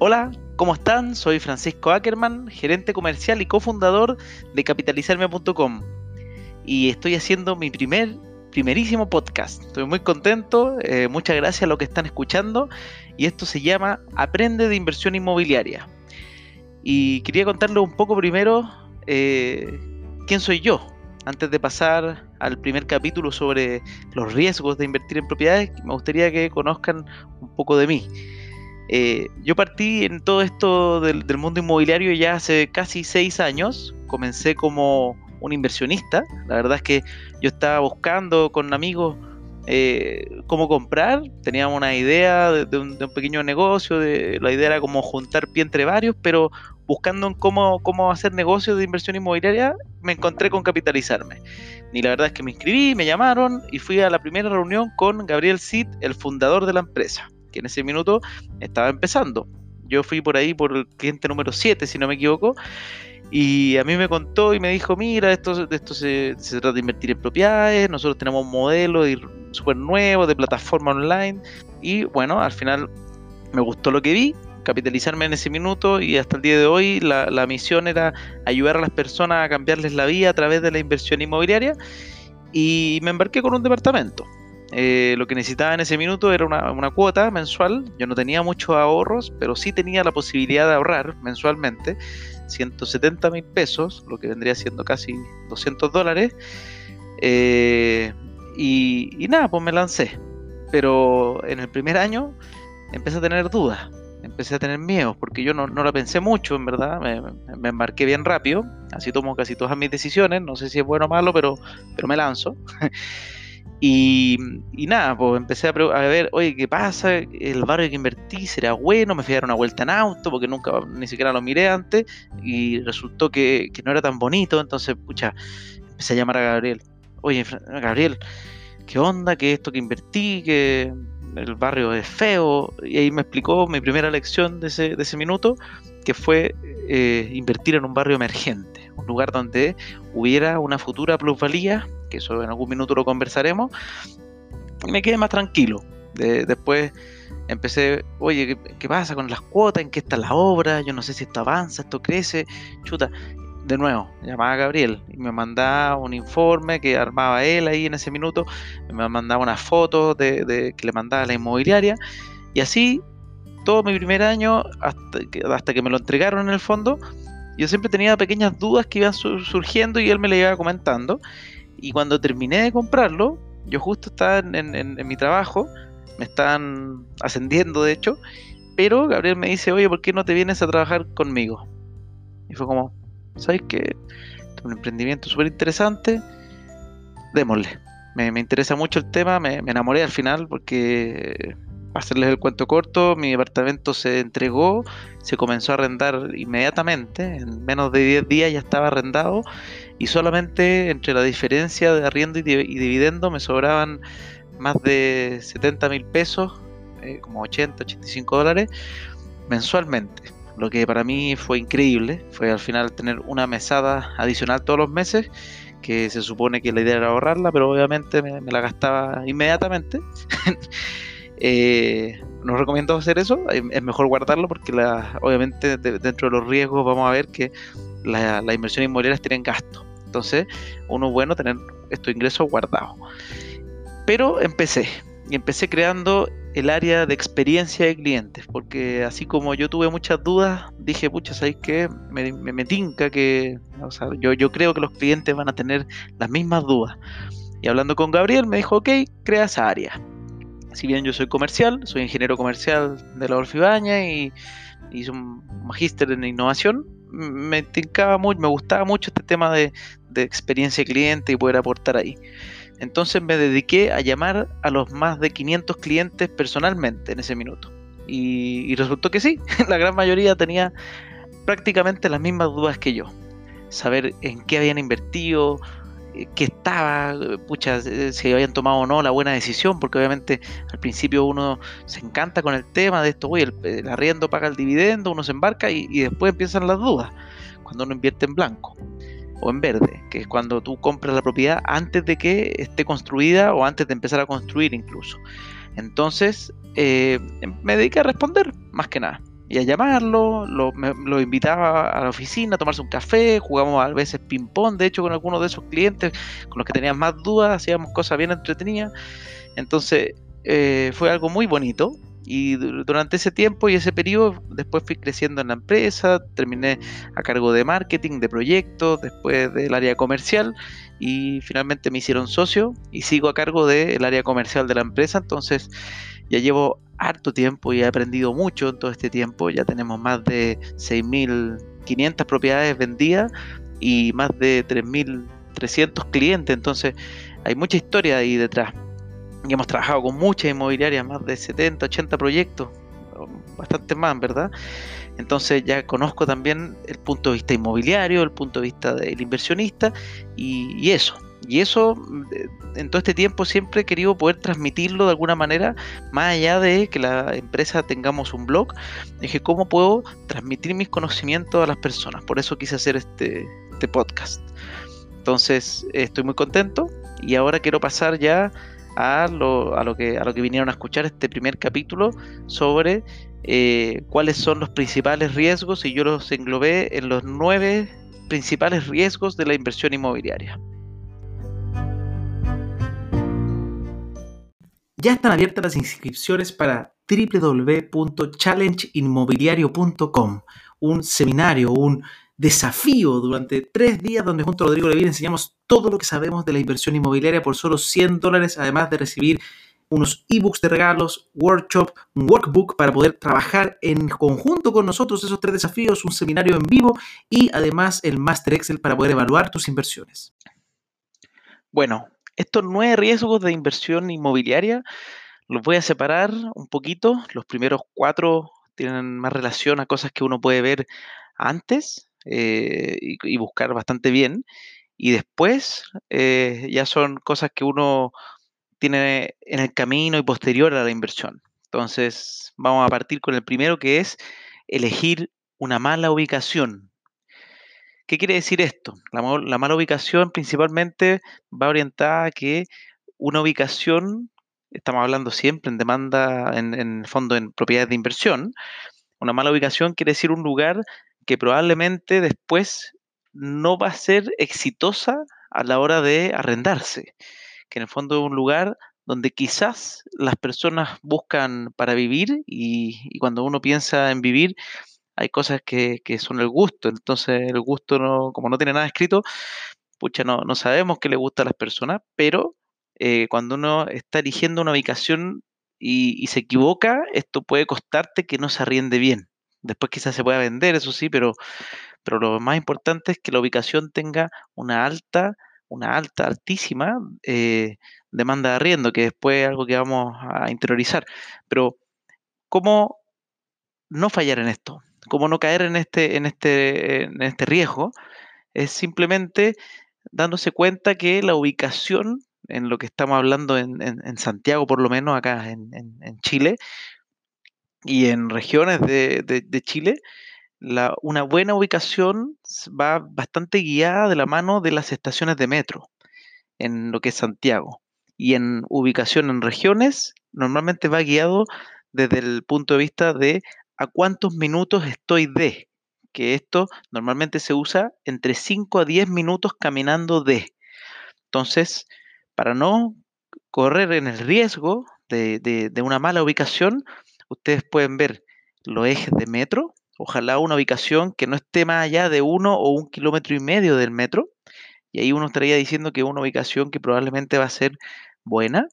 Hola, ¿cómo están? Soy Francisco Ackerman, gerente comercial y cofundador de capitalizarme.com y estoy haciendo mi primer, primerísimo podcast. Estoy muy contento, eh, muchas gracias a los que están escuchando y esto se llama Aprende de inversión inmobiliaria. Y quería contarles un poco primero eh, quién soy yo, antes de pasar al primer capítulo sobre los riesgos de invertir en propiedades, me gustaría que conozcan un poco de mí. Eh, yo partí en todo esto del, mundo inmobiliario ya hace casi seis años. Comencé como un inversionista. La verdad es que yo estaba buscando con amigos eh, cómo comprar. Teníamos una idea de, un, pequeño negocio. De, la idea era como juntar pie entre varios, pero buscando en cómo, cómo hacer negocios de inversión inmobiliaria, me encontré con capitalizarme. Y la verdad es que me inscribí, me llamaron y fui a la primera reunión con Gabriel Cid, el fundador de la empresa que en ese minuto estaba empezando. Yo fui por ahí por el cliente número 7, si no me equivoco, y a mí me contó y me dijo, mira, esto, esto se, trata de invertir en propiedades, nosotros tenemos un modelo súper nuevo de plataforma online, y bueno, al final me gustó lo que vi, capitalizarme en ese minuto y hasta el día de hoy la, la, misión era ayudar a las personas a cambiarles la vida a través de la inversión inmobiliaria y me embarqué con un departamento. Eh, lo que necesitaba en ese minuto era una, cuota mensual. Yo no tenía muchos ahorros, pero sí tenía la posibilidad de ahorrar mensualmente 170 mil pesos, lo que vendría siendo casi 200 dólares. Eh, y, nada, pues me lancé. Pero en el primer año empecé a tener dudas, empecé a tener miedos, porque yo no, no la pensé mucho, en verdad. Me, me, embarqué bien rápido, así tomo casi todas mis decisiones. No sé si es bueno o malo, pero, pero me lanzo. Y, nada, pues empecé a, ver, oye, ¿qué pasa? El barrio que invertí será bueno, me fui a dar una vuelta en auto porque nunca ni siquiera lo miré antes y resultó que, no era tan bonito, entonces, pucha, empecé a llamar a Gabriel. Oye, Gabriel, ¿qué onda? ¿Qué esto que invertí? Que el barrio es feo. Y ahí me explicó mi primera lección de ese, de ese minuto, que fue eh, invertir en un barrio emergente, un lugar donde hubiera una futura plusvalía que eso en algún minuto lo conversaremos, me quedé más tranquilo. después empecé, oye, ¿qué, pasa con las cuotas? ¿En qué está la obra? Yo no sé si esto avanza, esto crece. Chuta, de nuevo, llamaba a Gabriel y me mandaba un informe que armaba él ahí en ese minuto, me mandaba unas fotos de, que le mandaba a la inmobiliaria y así todo mi primer año hasta hasta que me lo entregaron en el fondo, yo siempre tenía pequeñas dudas que iban surgiendo y él me le iba comentando y cuando terminé de comprarlo, yo justo estaba en, mi trabajo, me están ascendiendo de hecho, pero Gabriel me dice, oye, ¿por qué no te vienes a trabajar conmigo? Y fue como, ¿sabes qué? Un emprendimiento súper interesante, démosle. Me, interesa mucho el tema, me, me enamoré al final porque hacerles el cuento corto, mi departamento se entregó, se comenzó a arrendar inmediatamente, en menos de 10 días ya estaba arrendado y solamente entre la diferencia de arriendo y, dividendo me sobraban más de 70 mil pesos, eh, como 80, 85 dólares mensualmente. Lo que para mí fue increíble, fue al final tener una mesada adicional todos los meses, que se supone que la idea era ahorrarla, pero obviamente me la gastaba inmediatamente. Eh, no recomiendo hacer eso, es mejor guardarlo porque la, obviamente dentro de los riesgos vamos a ver que las la inversiones inmobiliarias tienen gasto. Entonces, uno bueno tener estos ingresos guardados. Pero empecé, y empecé creando el área de experiencia de clientes, porque así como yo tuve muchas dudas, dije, pucha, ¿sabéis qué? Me, me, tinca que, o sea, yo, yo creo que los clientes van a tener las mismas dudas. Y hablando con Gabriel, me dijo, ok, crea esa área si bien yo soy comercial, soy ingeniero comercial de la Orfibaña y hice un magíster en innovación, me tincaba mucho, me gustaba mucho este tema de, experiencia cliente y poder aportar ahí. Entonces me dediqué a llamar a los más de 500 clientes personalmente en ese minuto. Y, y resultó que sí, la gran mayoría tenía prácticamente las mismas dudas que yo. Saber en qué habían invertido, que estaba, pucha, si habían tomado o no la buena decisión, porque obviamente al principio uno se encanta con el tema de esto, oye, el, arriendo paga el dividendo, uno se embarca y, después empiezan las dudas, cuando uno invierte en blanco o en verde, que es cuando tú compras la propiedad antes de que esté construida o antes de empezar a construir incluso. Entonces, eh, me dediqué a responder, más que nada. Y a llamarlo, lo, invitaba a la oficina a tomarse un café, jugamos a veces ping-pong, de hecho con algunos de esos clientes con los que tenían más dudas, hacíamos cosas bien entretenidas. Entonces eh, fue algo muy bonito y durante ese tiempo y ese periodo después fui creciendo en la empresa, terminé a cargo de marketing, de proyectos, después del área comercial y finalmente me hicieron socio y sigo a cargo del área comercial de la empresa, entonces ya llevo harto tiempo y he aprendido mucho en todo este tiempo. Ya tenemos más de 6.500 propiedades vendidas y más de 3.300 clientes. Entonces hay mucha historia ahí detrás. Y hemos trabajado con muchas inmobiliarias, más de 70, 80 proyectos, bastante más, ¿verdad? Entonces ya conozco también el punto de vista inmobiliario, el punto de vista del inversionista y eso. Y eso, eh, en todo este tiempo, siempre he querido poder transmitirlo de alguna manera, más allá de que la empresa tengamos un blog. Dije, ¿cómo puedo transmitir mis conocimientos a las personas? Por eso quise hacer este, este podcast. Entonces, estoy muy contento y ahora quiero pasar ya a lo, a lo, que, a lo que vinieron a escuchar este primer capítulo sobre eh, cuáles son los principales riesgos y yo los englobé en los nueve principales riesgos de la inversión inmobiliaria. Ya están abiertas las inscripciones para www.challengeinmobiliario.com, un seminario, un desafío durante tres días donde junto a Rodrigo Levine enseñamos todo lo que sabemos de la inversión inmobiliaria por solo 100 dólares, además de recibir unos ebooks de regalos, workshop, un workbook para poder trabajar en conjunto con nosotros esos tres desafíos, un seminario en vivo y además el Master Excel para poder evaluar tus inversiones. Bueno, estos nueve riesgos de inversión inmobiliaria los voy a separar un poquito. Los primeros cuatro tienen más relación a cosas que uno puede ver antes eh, y, buscar bastante bien. Y después eh, ya son cosas que uno tiene en el camino y posterior a la inversión. Entonces vamos a partir con el primero que es elegir una mala ubicación. ¿Qué quiere decir esto? La, mala ubicación principalmente va orientada a que una ubicación, estamos hablando siempre en demanda, en, en fondo en propiedades de inversión, una mala ubicación quiere decir un lugar que probablemente después no va a ser exitosa a la hora de arrendarse, que en el fondo es un lugar donde quizás las personas buscan para vivir y, y cuando uno piensa en vivir, hay cosas que, son el gusto, entonces el gusto, no, como no tiene nada escrito, pucha, no, sabemos qué le gusta a las personas, pero eh, cuando uno está eligiendo una ubicación y, se equivoca, esto puede costarte que no se arriende bien. Después quizás se pueda vender, eso sí, pero, pero lo más importante es que la ubicación tenga una alta, una alta, altísima eh, demanda de arriendo, que después es algo que vamos a interiorizar. Pero, ¿cómo no fallar en esto? Cómo no caer en este, en este, en este riesgo, es simplemente dándose cuenta que la ubicación, en lo que estamos hablando en, Santiago, por lo menos acá en, Chile, y en regiones de, Chile, la, una buena ubicación va bastante guiada de la mano de las estaciones de metro en lo que es Santiago. Y en ubicación en regiones, normalmente va guiado desde el punto de vista de a cuántos minutos estoy de, que esto normalmente se usa entre 5 a 10 minutos caminando de. Entonces, para no correr en el riesgo de, una mala ubicación, ustedes pueden ver los ejes de metro, ojalá una ubicación que no esté más allá de uno o un kilómetro y medio del metro, y ahí uno estaría diciendo que una ubicación que probablemente va a ser buena,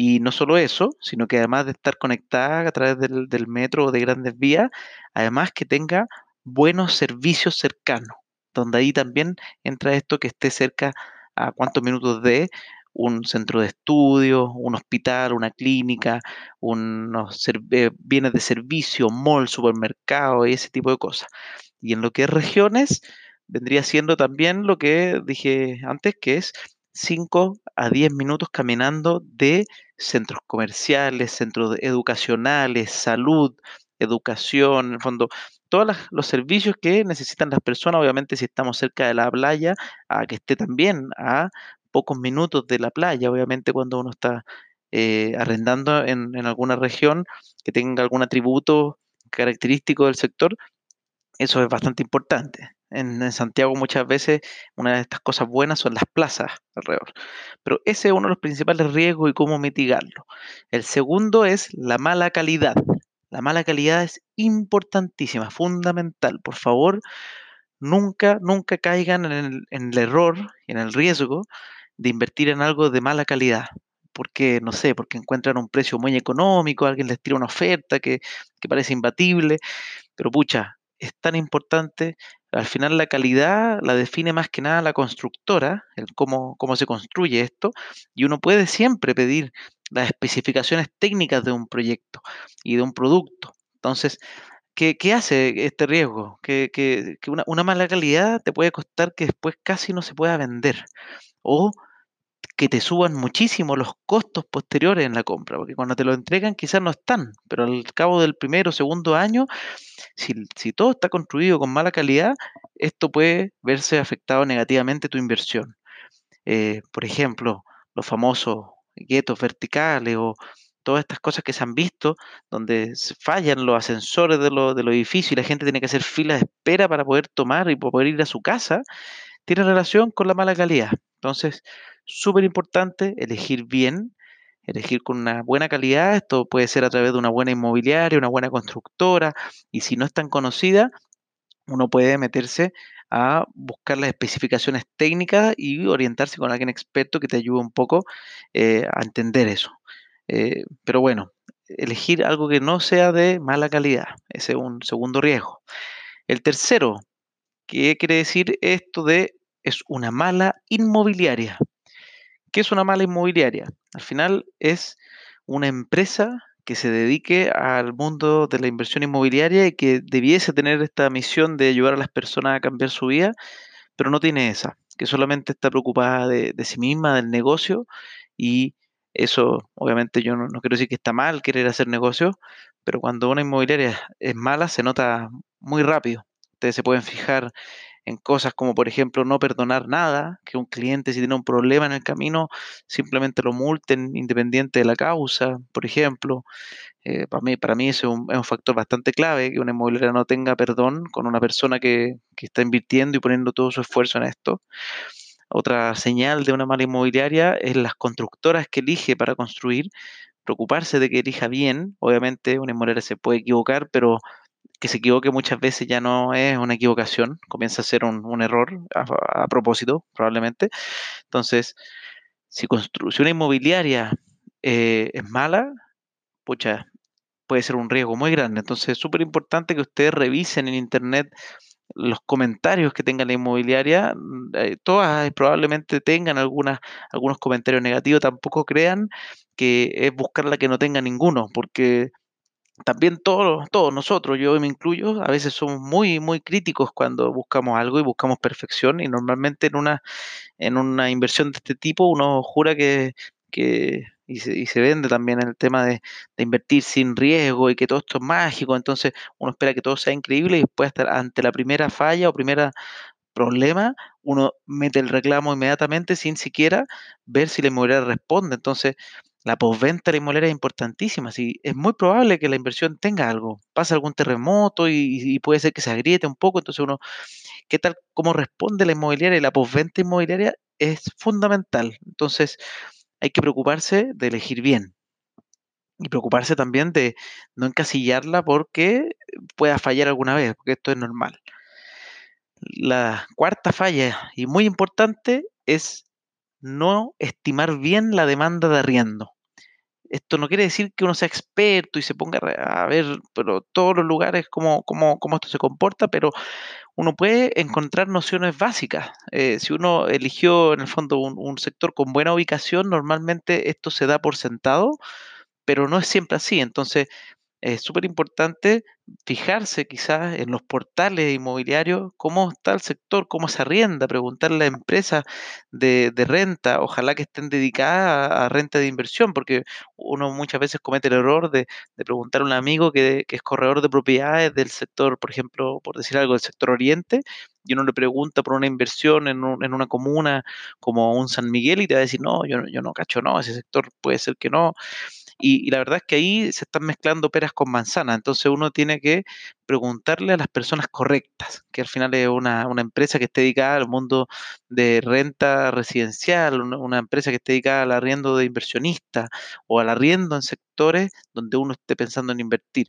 y no solo eso, sino que además de estar conectada a través del, metro o de grandes vías, además que tenga buenos servicios cercanos, donde ahí también entra esto que esté cerca a cuántos minutos de un centro de estudio, un hospital, una clínica, unos eh, bienes de servicio, mall, supermercado y ese tipo de cosas. Y en lo que es regiones, vendría siendo también lo que dije antes, que es 5 a 10 minutos caminando de centros comerciales, centros educacionales, salud, educación, en el fondo, todos los servicios que necesitan las personas, obviamente si estamos cerca de la playa, a que esté también a pocos minutos de la playa, obviamente cuando uno está eh, arrendando en, alguna región que tenga algún atributo característico del sector, eso es bastante importante. En, Santiago muchas veces una de estas cosas buenas son las plazas alrededor. Pero ese es uno de los principales riesgos y cómo mitigarlo. El segundo es la mala calidad. La mala calidad es importantísima, fundamental. Por favor, nunca, nunca caigan en el, error en el riesgo de invertir en algo de mala calidad porque, no sé, porque encuentran un precio muy económico, alguien les tira una oferta que, que, parece imbatible, pero pucha, es tan importante. Al final la calidad la define más que nada la constructora, el cómo, cómo se construye esto, y uno puede siempre pedir las especificaciones técnicas de un proyecto y de un producto. Entonces, ¿qué, qué hace este riesgo? Que, que, que una, una, mala calidad te puede costar que después casi no se pueda vender. O que te suban muchísimo los costos posteriores en la compra, porque cuando te lo entregan quizás no están, pero al cabo del primero o segundo año, si, todo está construido con mala calidad, esto puede verse afectado negativamente tu inversión. Eh, por ejemplo, los famosos guetos verticales o todas estas cosas que se han visto, donde fallan los ascensores de, los edificios y la gente tiene que hacer filas de espera para poder tomar y poder ir a su casa, tiene relación con la mala calidad. Entonces, súper importante elegir bien, elegir con una buena calidad. Esto puede ser a través de una buena inmobiliaria, una buena constructora, y si no es tan conocida, uno puede meterse a buscar las especificaciones técnicas y orientarse con alguien experto que te ayude un poco eh, a entender eso. Eh, pero bueno, elegir algo que no sea de mala calidad, ese es un segundo riesgo. El tercero, ¿qué quiere decir esto de es una mala inmobiliaria? ¿Qué es una mala inmobiliaria? Al final es una empresa que se dedique al mundo de la inversión inmobiliaria y que debiese tener esta misión de ayudar a las personas a cambiar su vida, pero no tiene esa, que solamente está preocupada de, sí misma, del negocio, y eso obviamente yo no, quiero decir que está mal querer hacer negocios, pero cuando una inmobiliaria es mala se nota muy rápido. Ustedes se pueden fijar en cosas como, por ejemplo, no perdonar nada, que un cliente si tiene un problema en el camino, simplemente lo multen independiente de la causa, por ejemplo. Eh, para, mí, para mí eso es un, es un, factor bastante clave, que una inmobiliaria no tenga perdón con una persona que, que está invirtiendo y poniendo todo su esfuerzo en esto. Otra señal de una mala inmobiliaria es las constructoras que elige para construir, preocuparse de que elija bien. Obviamente una inmobiliaria se puede equivocar, pero que se equivoque muchas veces ya no es una equivocación, comienza a ser un, error a, propósito, probablemente. Entonces, si, si una inmobiliaria eh, es mala, pucha, puede ser un riesgo muy grande. Entonces, es súper importante que ustedes revisen en internet los comentarios que tenga la inmobiliaria, mm, eh, todas probablemente tengan algunas, algunos comentarios negativos, tampoco crean que es buscar la que no tenga ninguno, porque también todos, todos nosotros, yo me incluyo, a veces somos muy, muy críticos cuando buscamos algo y buscamos perfección y normalmente en una, en una inversión de este tipo uno jura que, que y, se, y se vende también el tema de, de, invertir sin riesgo y que todo esto es mágico, entonces uno espera que todo sea increíble y después ante la primera falla o primera problema, uno mete el reclamo inmediatamente sin siquiera ver si la inmobiliaria responde. Entonces, la postventa inmobiliaria es importantísima. Si es muy probable que la inversión tenga algo, pasa algún terremoto y, puede ser que se agriete un poco. Entonces uno, ¿qué tal? ¿Cómo responde la inmobiliaria? Y la postventa inmobiliaria es fundamental. Entonces hay que preocuparse de elegir bien. Y preocuparse también de no encasillarla porque pueda fallar alguna vez, porque esto es normal. La cuarta falla, y muy importante, es no estimar bien la demanda de arriendo. Esto no quiere decir que uno sea experto y se ponga a ver pero todos los lugares cómo, cómo, cómo esto se comporta, pero uno puede encontrar nociones básicas. Eh, si uno eligió en el fondo un, un, sector con buena ubicación, normalmente esto se da por sentado, pero no es siempre así. Entonces, es súper importante fijarse quizás en los portales inmobiliarios, cómo está el sector, cómo se arrienda, preguntarle a la empresa de, de renta, ojalá que estén dedicadas a, renta de inversión, porque uno muchas veces comete el error de, de preguntar a un amigo que, que, es corredor de propiedades del sector, por ejemplo, por decir algo, del sector oriente, y uno le pregunta por una inversión en, un, en una comuna como un San Miguel y te va a decir, no, yo, yo no cacho, no, ese sector puede ser que no Y, la verdad es que ahí se están mezclando peras con manzanas, entonces uno tiene que preguntarle a las personas correctas, que al final es una, empresa que esté dedicada al mundo de renta residencial, una, empresa que esté dedicada al arriendo de inversionistas o al arriendo en sectores donde uno esté pensando en invertir.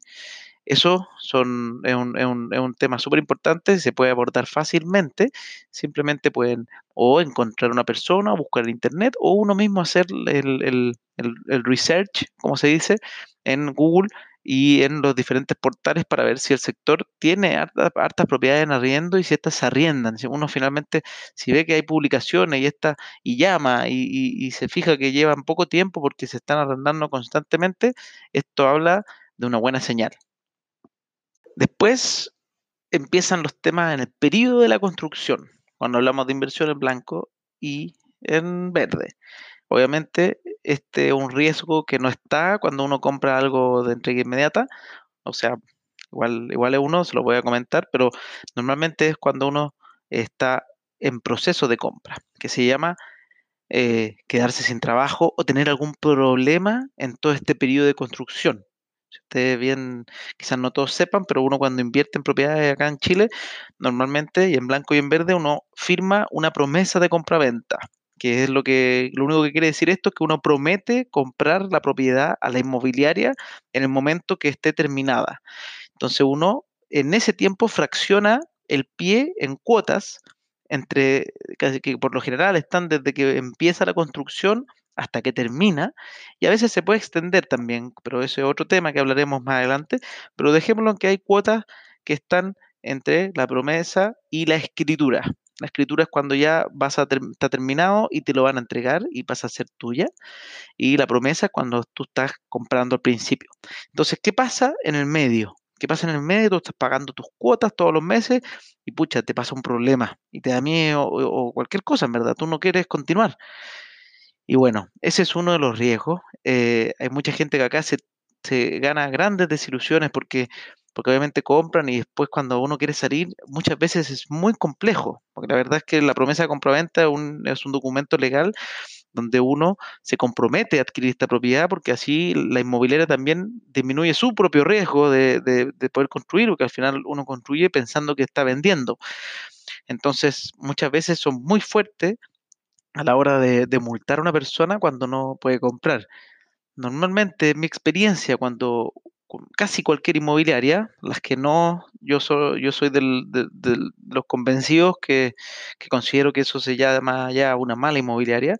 Eso son, es, un, es, un, es un tema súper importante, se puede abordar fácilmente. Simplemente pueden o encontrar una persona, o buscar en internet, o uno mismo hacer el, el, el, research, como se dice, en Google y en los diferentes portales para ver si el sector tiene hartas propiedades en arriendo y si estas se arriendan. Si uno finalmente, si ve que hay publicaciones y esta, y llama y, y, se fija que llevan poco tiempo porque se están arrendando constantemente, esto habla de una buena señal. Después empiezan los temas en el periodo de la construcción, cuando hablamos de inversión en blanco y en verde. Obviamente, este es un riesgo que no está cuando uno compra algo de entrega inmediata. O sea, igual, igual es uno, se lo voy a comentar, pero normalmente es cuando uno está en proceso de compra, que se llama eh, quedarse sin trabajo o tener algún problema en todo este periodo de construcción. Ustedes bien, quizás no todos sepan, pero uno cuando invierte en propiedades acá en Chile, normalmente y en blanco y en verde, uno firma una promesa de compra-venta, que es lo que lo único que quiere decir esto es que uno promete comprar la propiedad a la inmobiliaria en el momento que esté terminada. Entonces uno en ese tiempo fracciona el pie en cuotas entre que por lo general están desde que empieza la construcción hasta que termina, y a veces se puede extender también, pero ese es otro tema que hablaremos más adelante, pero dejémoslo en que hay cuotas que están entre la promesa y la escritura. La escritura es cuando ya vas a está terminado y te lo van a entregar y pasa a ser tuya. Y la promesa es cuando tú estás comprando al principio. Entonces, ¿qué pasa en el medio? ¿Qué pasa en el medio? Tú estás pagando tus cuotas todos los meses y pucha, te pasa un problema y te da miedo o, o cualquier cosa, en verdad. Tú no quieres continuar. Y bueno, ese es uno de los riesgos. Eh, hay mucha gente que acá se, gana grandes desilusiones porque, porque obviamente compran y después cuando uno quiere salir, muchas veces es muy complejo. Porque la verdad es que la promesa de compraventa es un, es un documento legal donde uno se compromete a adquirir esta propiedad porque así la inmobiliaria también disminuye su propio riesgo de, de poder construir, porque al final uno construye pensando que está vendiendo. Entonces, muchas veces son muy fuertes a la hora de, multar a una persona cuando no puede comprar. Normalmente, en mi experiencia, cuando casi cualquier inmobiliaria, las que no, yo soy, yo soy de, los convencidos que, considero que eso se llama ya una mala inmobiliaria,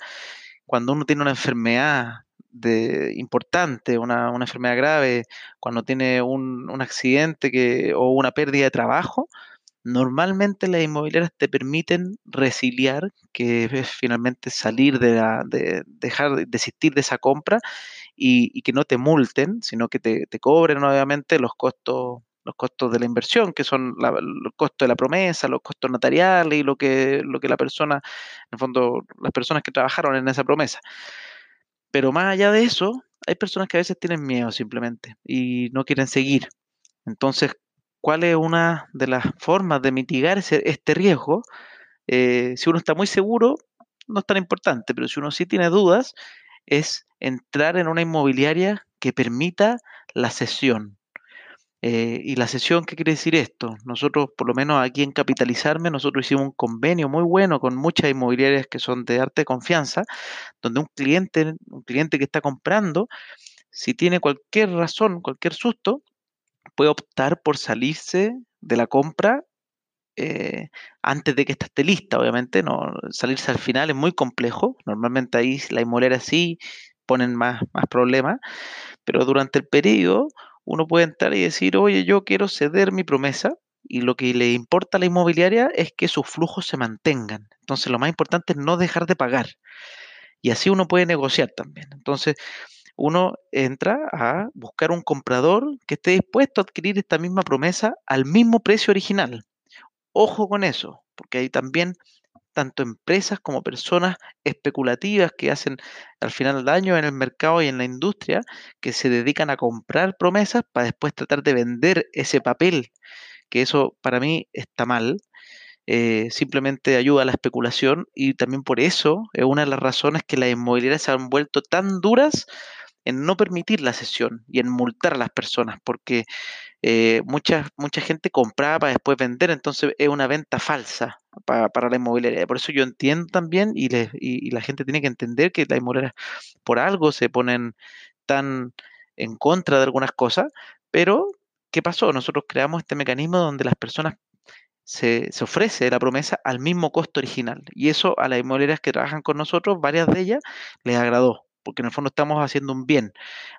cuando uno tiene una enfermedad de, importante, una, enfermedad grave, cuando tiene un, accidente o una pérdida de trabajo, Normalmente las inmobiliarias te permiten resiliar, que es finalmente salir de, la, de dejar, desistir de esa compra y, que no te multen, sino que te, cobren obviamente los costos los costos de la inversión, que son los costos de la promesa, los costos notariales y lo que, lo que la persona, en el fondo, las personas que trabajaron en esa promesa. Pero más allá de eso, hay personas que a veces tienen miedo simplemente y no quieren seguir. Entonces, cuál es una de las formas de mitigar este riesgo. Eh, si uno está muy seguro, no es tan importante, pero si uno sí tiene dudas, es entrar en una inmobiliaria que permita la cesión. Eh, y la cesión, ¿qué quiere decir esto? Nosotros, por lo menos aquí en Capitalizarme, nosotros hicimos un convenio muy bueno con muchas inmobiliarias que son de arte de confianza, donde un cliente, un cliente que está comprando, si tiene cualquier razón, cualquier susto, puede optar por salirse de la compra eh, antes de que esta esté lista, obviamente, no salirse al final es muy complejo. Normalmente ahí la inmobiliaria sí ponen más, más problemas, pero durante el periodo uno puede entrar y decir, oye, yo quiero ceder mi promesa y lo que le importa a la inmobiliaria es que sus flujos se mantengan. Entonces lo más importante es no dejar de pagar. Y así uno puede negociar también. Entonces, uno entra a buscar un comprador que esté dispuesto a adquirir esta misma promesa al mismo precio original. Ojo con eso, porque hay también tanto empresas como personas especulativas que hacen al final daño en el mercado y en la industria, que se dedican a comprar promesas para después tratar de vender ese papel, que eso para mí está mal. Eh, simplemente ayuda a la especulación y también por eso es una de las razones que las inmobiliarias se han vuelto tan duras en no permitir la sesión y en multar a las personas, porque eh, mucha, mucha gente compraba para después vender, entonces es una venta falsa para, la inmobiliaria. Por eso yo entiendo también y, y, la gente tiene que entender que las inmobiliarias por algo se ponen tan en contra de algunas cosas, pero ¿qué pasó? Nosotros creamos este mecanismo donde las personas se, se, ofrece la promesa al mismo costo original. Y eso a las inmobiliarias que trabajan con nosotros, varias de ellas, les agradó, porque en el fondo estamos haciendo un bien.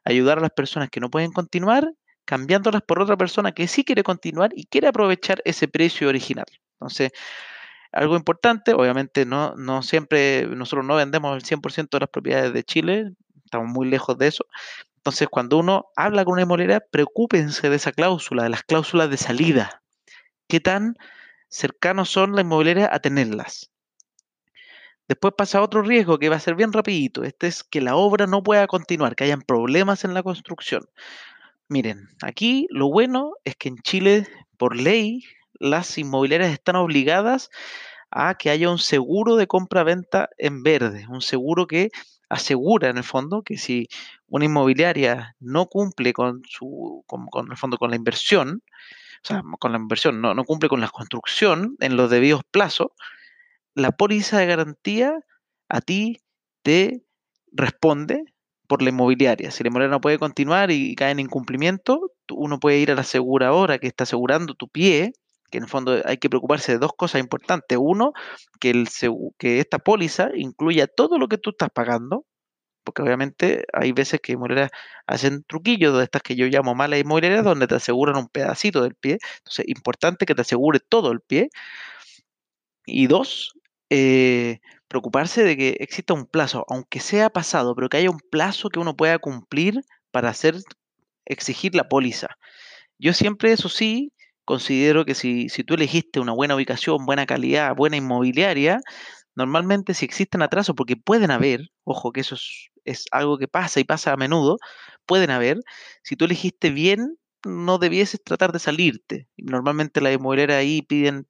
Ayudar a las personas que no pueden continuar, cambiándolas por otra persona que sí quiere continuar y quiere aprovechar ese precio original. Entonces, algo importante, obviamente no, no siempre, nosotros no vendemos el 100% de las propiedades de Chile, estamos muy lejos de eso. Entonces, cuando uno habla con una inmobiliaria, preocúpense de esa cláusula, de las cláusulas de salida. ¿Qué tan cercanos son las inmobiliarias a tenerlas. Después pasa otro riesgo que va a ser bien rapidito. Este es que la obra no pueda continuar, que hayan problemas en la construcción. Miren, aquí lo bueno es que en Chile, por ley, las inmobiliarias están obligadas a que haya un seguro de compra-venta en verde, un seguro que asegura en el fondo que si una inmobiliaria no cumple con su, con el fondo con la inversión, o sea, con la inversión, no, cumple con la construcción en los debidos plazos, la póliza de garantía a ti te responde por la inmobiliaria. Si la inmobiliaria no puede continuar y, cae en incumplimiento, uno puede ir a la aseguradora que está asegurando tu pie, que en el fondo hay que preocuparse de dos cosas importantes. Uno, que, que esta póliza incluya todo lo que tú estás pagando, porque obviamente hay veces que inmobiliarias hacen truquillos de estas que yo llamo malas inmobiliarias, donde te aseguran un pedacito del pie. Entonces, importante que te asegure todo el pie. Y dos, eh, preocuparse de que exista un plazo, aunque sea pasado, pero que haya un plazo que uno pueda cumplir para hacer exigir la póliza. Yo siempre, eso sí, considero que si, si tú elegiste una buena ubicación, buena calidad, buena inmobiliaria, Normalmente si existen atrasos, porque pueden haber, ojo que eso es, algo que pasa y pasa a menudo, pueden haber, si tú elegiste bien, no debieses tratar de salirte. Normalmente las inmobiliarias ahí piden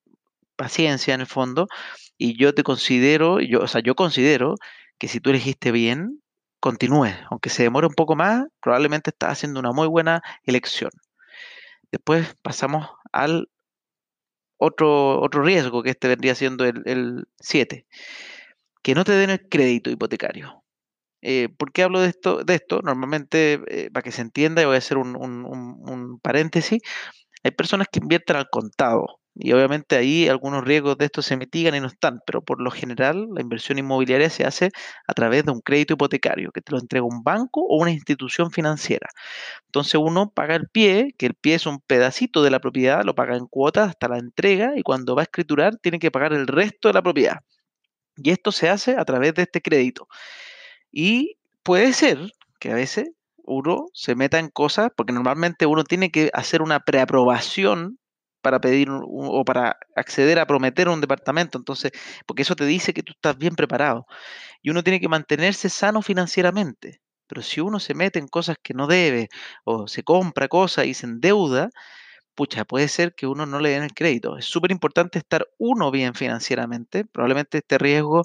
paciencia en el fondo y yo te considero, yo, o sea, yo considero que si tú elegiste bien, continúe. Aunque se demore un poco más, probablemente estás haciendo una muy buena elección. Después pasamos al otro, otro riesgo, que este vendría siendo el 7, que no te den el crédito hipotecario. Eh, ¿Por qué hablo de esto? De esto? Normalmente, eh, para que se entienda, y voy a hacer un, un, paréntesis, hay personas que invierten al contado. Y obviamente ahí algunos riesgos de esto se mitigan y no están, pero por lo general la inversión inmobiliaria se hace a través de un crédito hipotecario que te lo entrega un banco o una institución financiera. Entonces uno paga el pie, que el pie es un pedacito de la propiedad, lo paga en cuotas hasta la entrega y cuando va a escriturar tiene que pagar el resto de la propiedad. Y esto se hace a través de este crédito. Y puede ser que a veces uno se meta en cosas, porque normalmente uno tiene que hacer una preaprobación para pedir o para acceder a prometer un departamento, entonces, porque eso te dice que tú estás bien preparado. Y uno tiene que mantenerse sano financieramente. Pero si uno se mete en cosas que no debe, o se compra cosas y se endeuda, pucha, puede ser que uno no le den el crédito. Es súper importante estar uno bien financieramente. Probablemente este riesgo,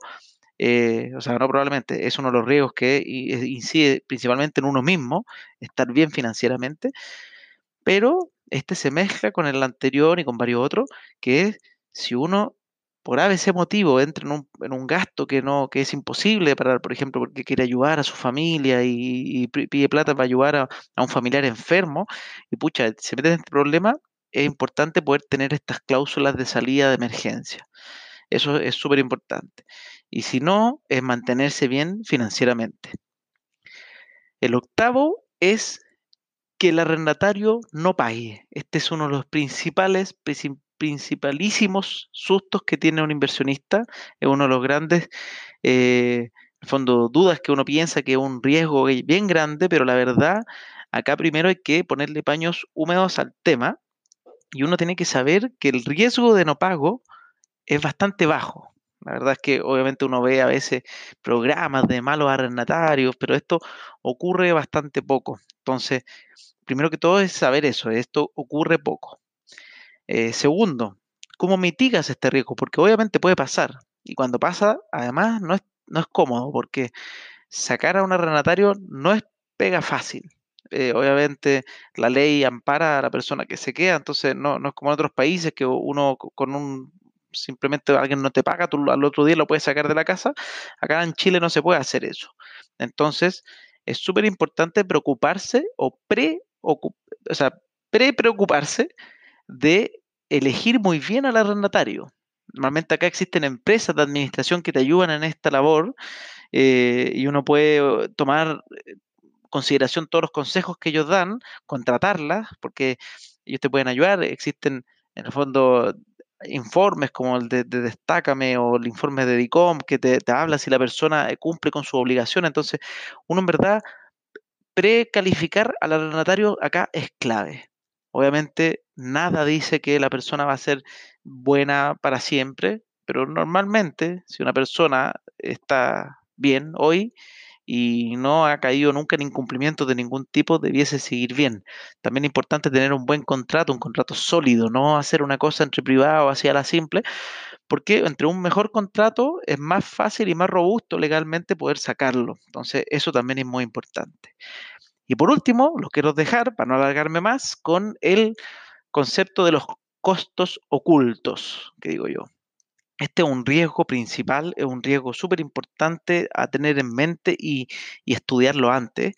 eh, o sea, no probablemente, es uno de los riesgos que incide principalmente en uno mismo, estar bien financieramente. Pero este se mezcla con el anterior y con varios otros, que es si uno por ese motivo entra en un, gasto que no que es imposible para, por ejemplo, porque quiere ayudar a su familia y, pide plata para ayudar a, un familiar enfermo, y pucha, se mete en este problema, es importante poder tener estas cláusulas de salida de emergencia. Eso es súper importante. Y si no, es mantenerse bien financieramente. El octavo es que el arrendatario no pague. Este es uno de los principales, principalísimos sustos que tiene un inversionista. Es uno de los grandes, eh, en fondo, dudas que uno piensa que es un riesgo bien grande, pero la verdad, acá primero hay que ponerle paños húmedos al tema y uno tiene que saber que el riesgo de no pago es bastante bajo. La verdad es que obviamente uno ve a veces programas de malos arrendatarios, pero esto ocurre bastante poco. Entonces, primero que todo es saber eso, esto ocurre poco. Eh, segundo, ¿cómo mitigas este riesgo? Porque obviamente puede pasar. Y cuando pasa, además, no es, no es cómodo, porque sacar a un arrendatario no es pega fácil. Eh, obviamente la ley ampara a la persona que se queda, entonces no, no es como en otros países que uno con un simplemente alguien no te paga, tú al otro día lo puedes sacar de la casa. Acá en Chile no se puede hacer eso. Entonces, es súper importante preocuparse o pre o sea, pre preocuparse de elegir muy bien al arrendatario. Normalmente acá existen empresas de administración que te ayudan en esta labor eh, y uno puede tomar eh, consideración todos los consejos que ellos dan, contratarlas, porque ellos te pueden ayudar. Existen, en el fondo, informes como el de, Destácame o el informe de DICOM que te, habla si la persona eh, cumple con su obligación. Entonces, uno en verdad, precalificar al arrendatario acá es clave. Obviamente, nada dice que la persona va a ser buena para siempre, pero normalmente, si una persona está bien hoy, y no ha caído nunca en incumplimiento de ningún tipo, debiese seguir bien. También es importante tener un buen contrato, un contrato sólido, no hacer una cosa entre privado hacia la simple, porque entre un mejor contrato es más fácil y más robusto legalmente poder sacarlo. Entonces, eso también es muy importante. Y por último, lo quiero dejar, para no alargarme más, con el concepto de los costos ocultos, que digo yo. Este es un riesgo principal, es un riesgo súper importante a tener en mente y, estudiarlo antes.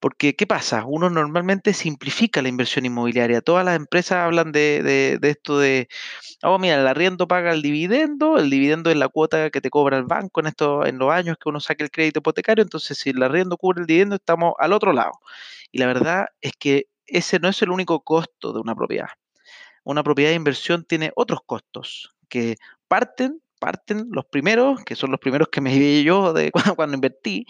Porque, ¿qué pasa? Uno normalmente simplifica la inversión inmobiliaria. Todas las empresas hablan de, esto de, oh, mira, el arriendo paga el dividendo, el dividendo es la cuota que te cobra el banco en, esto, en los años que uno saque el crédito hipotecario, entonces si el arriendo cubre el dividendo, estamos al otro lado. Y la verdad es que ese no es el único costo de una propiedad. Una propiedad de inversión tiene otros costos que parten, parten los primeros, que son los primeros que me vi yo de cuando, invertí,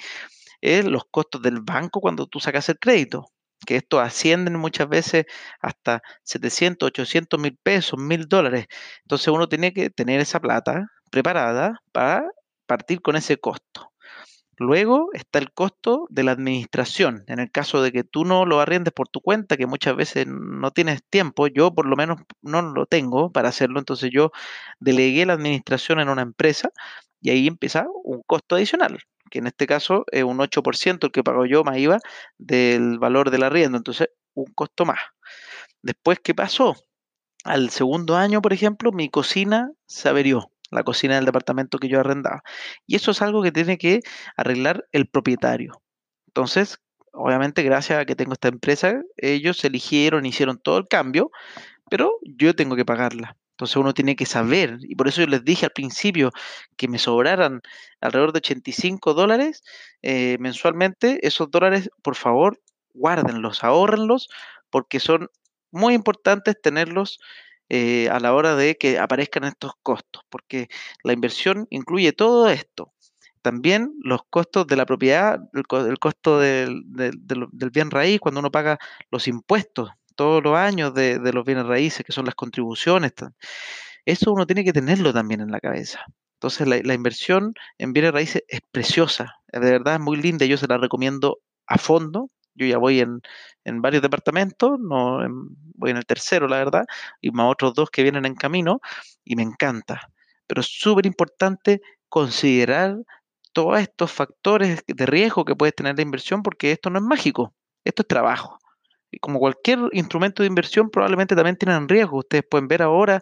es los costos del banco cuando tú sacas el crédito, que esto ascienden muchas veces hasta 700, 800 mil pesos, mil dólares. Entonces uno tiene que tener esa plata preparada para partir con ese costo. Luego está el costo de la administración. En el caso de que tú no lo arriendes por tu cuenta, que muchas veces no tienes tiempo, yo por lo menos no lo tengo para hacerlo, entonces yo delegué la administración en una empresa y ahí empieza un costo adicional, que en este caso es un 8% el que pago yo más IVA del valor del arriendo, entonces un costo más. Después, ¿qué pasó? Al segundo año, por ejemplo, mi cocina se averió la cocina del departamento que yo arrendaba. Y eso es algo que tiene que arreglar el propietario. Entonces, obviamente, gracias a que tengo esta empresa, ellos eligieron, hicieron todo el cambio, pero yo tengo que pagarla. Entonces uno tiene que saber, y por eso yo les dije al principio que me sobraran alrededor de 85 dólares eh, mensualmente, esos dólares, por favor, guárdenlos, ahorrenlos, porque son muy importantes tenerlos eh, a la hora de que aparezcan estos costos, porque la inversión incluye todo esto. También los costos de la propiedad, el, costo del, bien raíz, cuando uno paga los impuestos todos los años de, los bienes raíces, que son las contribuciones. Eso uno tiene que tenerlo también en la cabeza. Entonces la, la, inversión en bienes raíces es preciosa, de verdad es muy linda, yo se la recomiendo a fondo. Yo ya voy en, varios departamentos, no voy en el tercero, la verdad, y más otros dos que vienen en camino, y me encanta. Pero es súper importante considerar todos estos factores de riesgo que puede tener la inversión, porque esto no es mágico, esto es trabajo como cualquier instrumento de inversión, probablemente también tienen riesgo. Ustedes pueden ver ahora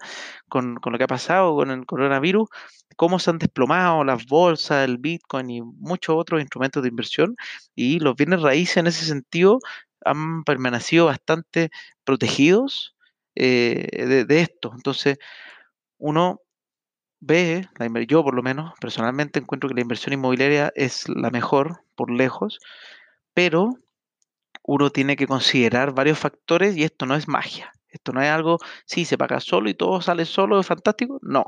con, lo que ha pasado con el coronavirus, cómo se han desplomado las bolsas, el Bitcoin y muchos otros instrumentos de inversión. Y los bienes raíces en ese sentido han permanecido bastante protegidos eh, de, esto. Entonces, uno ve, yo por lo menos personalmente encuentro que la inversión inmobiliaria es la mejor por lejos, pero uno tiene que considerar varios factores y esto no es magia. Esto no es algo, sí, se paga solo y todo sale solo, es fantástico. No,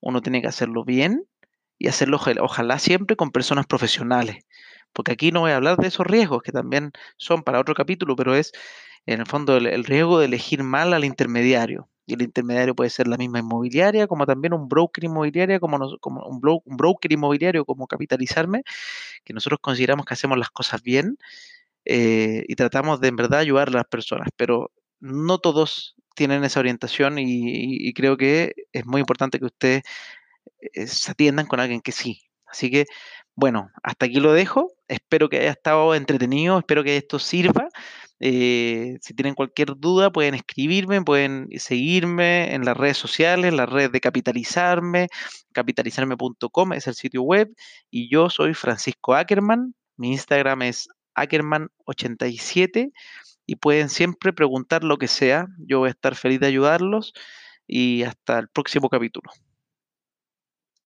uno tiene que hacerlo bien y hacerlo ojalá siempre con personas profesionales. Porque aquí no voy a hablar de esos riesgos que también son para otro capítulo, pero es en el fondo el, riesgo de elegir mal al intermediario. Y el intermediario puede ser la misma inmobiliaria, como también un broker inmobiliario, como, como un, un broker inmobiliario como capitalizarme, que nosotros consideramos que hacemos las cosas bien eh, y tratamos de en verdad ayudar a las personas, pero no todos tienen esa orientación y, creo que es muy importante que ustedes eh, se atiendan con alguien que sí. Así que Bueno, hasta aquí lo dejo. Espero que haya estado entretenido, espero que esto sirva. Eh, si tienen cualquier duda, pueden escribirme, pueden seguirme en las redes sociales, en la red de Capitalizarme, capitalizarme.com es el sitio web. Y yo soy Francisco Ackerman. Mi Instagram es Ackerman87 y pueden siempre preguntar lo que sea. Yo voy a estar feliz de ayudarlos y hasta el próximo capítulo.